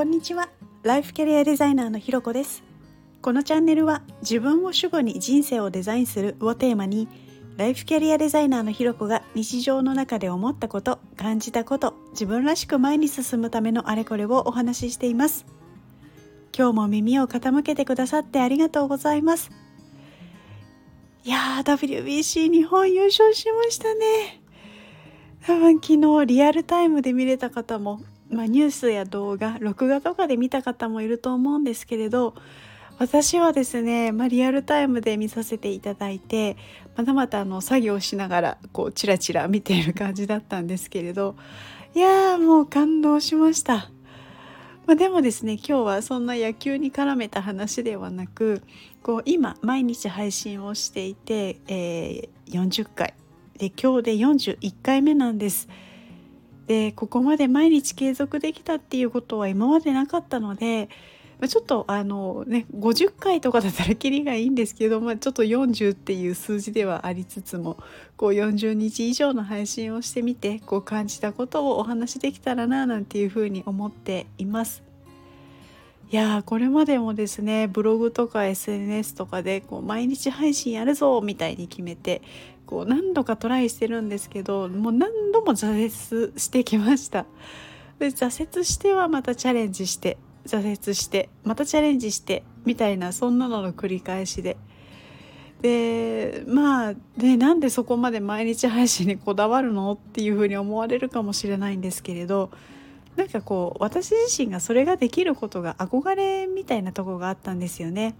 こんにちは。ライフキャリアデザイナーのひろこです。このチャンネルは自分を主語に人生をデザインするをテーマにライフキャリアデザイナーのひろこが日常の中で思ったこと感じたこと自分らしく前に進むためのあれこれをお話ししています。今日も耳を傾けてくださってありがとうございます。いやー WBC 日本優勝しましたね。多分昨日リアルタイムで見れた方もまあ、ニュースや動画録画とかで見た方もいると思うんですけれど私はですね、まあ、リアルタイムで見させていただいてまたまたあの作業しながらこうチラチラ見ている感じだったんですけれどいやーもう感動しました。まあ、でもですね今日はそんな野球に絡めた話ではなくこう今毎日配信をしていて、えー、40回で今日で41回目なんです。でここまで毎日継続できたっていうことは今までなかったのでちょっとあのね50回とかだったらきりがいいんですけど、まあ、ちょっと40っていう数字ではありつつもこう40日以上の配信をしてみてこう感じたことをお話しできたらななんていうふうに思っています。いやこれまでもですねブログとか SNS とかでこう毎日配信やるぞみたいに決めてこう何度かトライしてるんですけどもう何度も挫折してきました。で挫折してはまたチャレンジして挫折してまたチャレンジしてみたいなそんなのの繰り返しで。でまあでなんでそこまで毎日配信にこだわるの？っていうふうに思われるかもしれないんですけれどなんかこう私自身がそれができることが憧れみたいなとこがあったんですよね。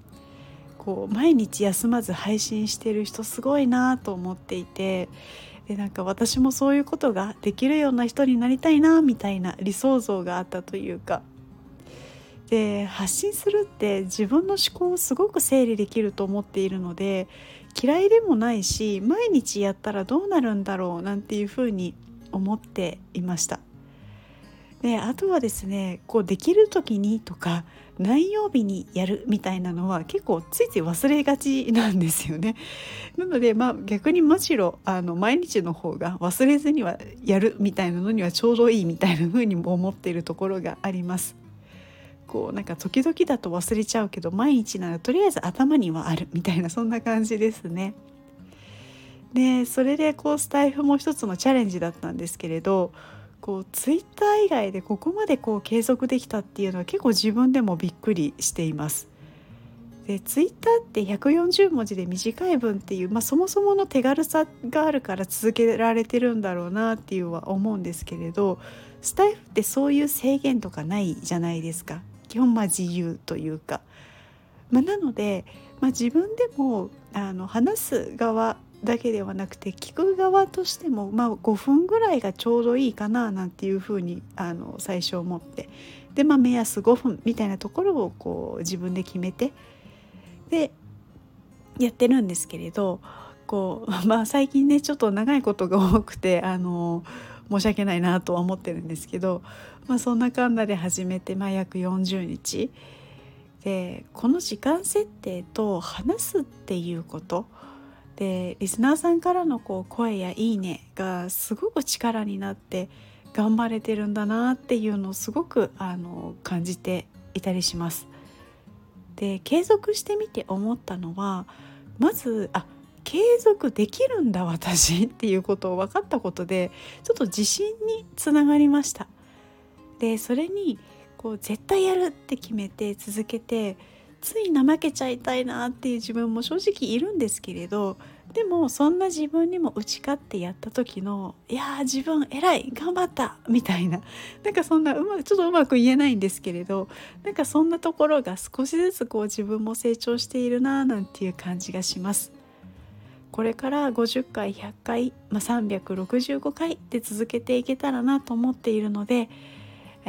こう毎日休まず配信してる人すごいなと思っていてでなんか私もそういうことができるような人になりたいなみたいな理想像があったというかで発信するって自分の思考をすごく整理できると思っているので嫌いでもないし毎日やったらどうなるんだろうなんていうふうに思っていました。であとはですねこうできる時にとか何曜日にやるみたいなのは結構ついつい忘れがちなんですよね。なのでまあ逆にむしろあの毎日の方が忘れずにはやるみたいなのにはちょうどいいみたいな風にも思っているところがあります。こうなんか時々だと忘れちゃうけど毎日ならとりあえず頭にはあるみたいなそんな感じですね。でそれでこうスタイフも一つのチャレンジだったんですけれどこうツイッター以外でここまでこう継続できたっていうのは結構自分でもびっくりしています。でツイッターって140文字で短い文っていう、まあ、そもそもの手軽さがあるから続けられてるんだろうなっていうは思うんですけれどスタイフってそういう制限とかないじゃないですか基本まあ自由というか。まあ、なので、まあ、自分でもあの話す側だけではなくて聞く側としても、まあ、5分ぐらいがちょうどいいかななんていうふうにあの最初思って。で、まあ、目安5分みたいなところをこう自分で決めてでやってるんですけれどこう、まあ、最近ねちょっと長いことが多くてあの申し訳ないなとは思ってるんですけど、まあ、そんなかんなで始めて、まあ、約40日。でこの時間設定と話すっていうことでリスナーさんからのこう声や「いいね」がすごく力になって頑張れてるんだなっていうのをすごくあの感じていたりします。で継続してみて思ったのはまずあ継続できるんだ私っていうことを分かったことでちょっと自信につながりました。でそれにこう絶対やるって決めて続けてつい怠けちゃいたいなっていう自分も正直いるんですけれどでもそんな自分にも打ち勝ってやった時の「いやー自分偉い頑張った」みたいななんかそんなうまちょっとうまく言えないんですけれどなんかそんなところが少しずつこう自分も成長しているななんていう感じがします。これから50回100回、まあ、365回で続けていけたらなと思っているので、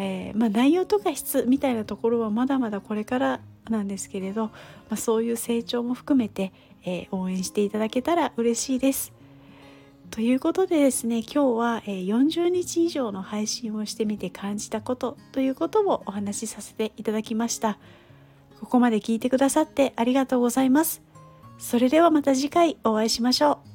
えー、まあ、内容とか質みたいなところはまだまだこれからなんですけれど、まあ、そういう成長も含めて、えー、応援していただけたら嬉しいです。ということでですね今日は、40日以上の配信をしてみて感じたことということをお話しさせていただきました。ここまで聞いてくださってありがとうございます。それではまた次回お会いしましょう。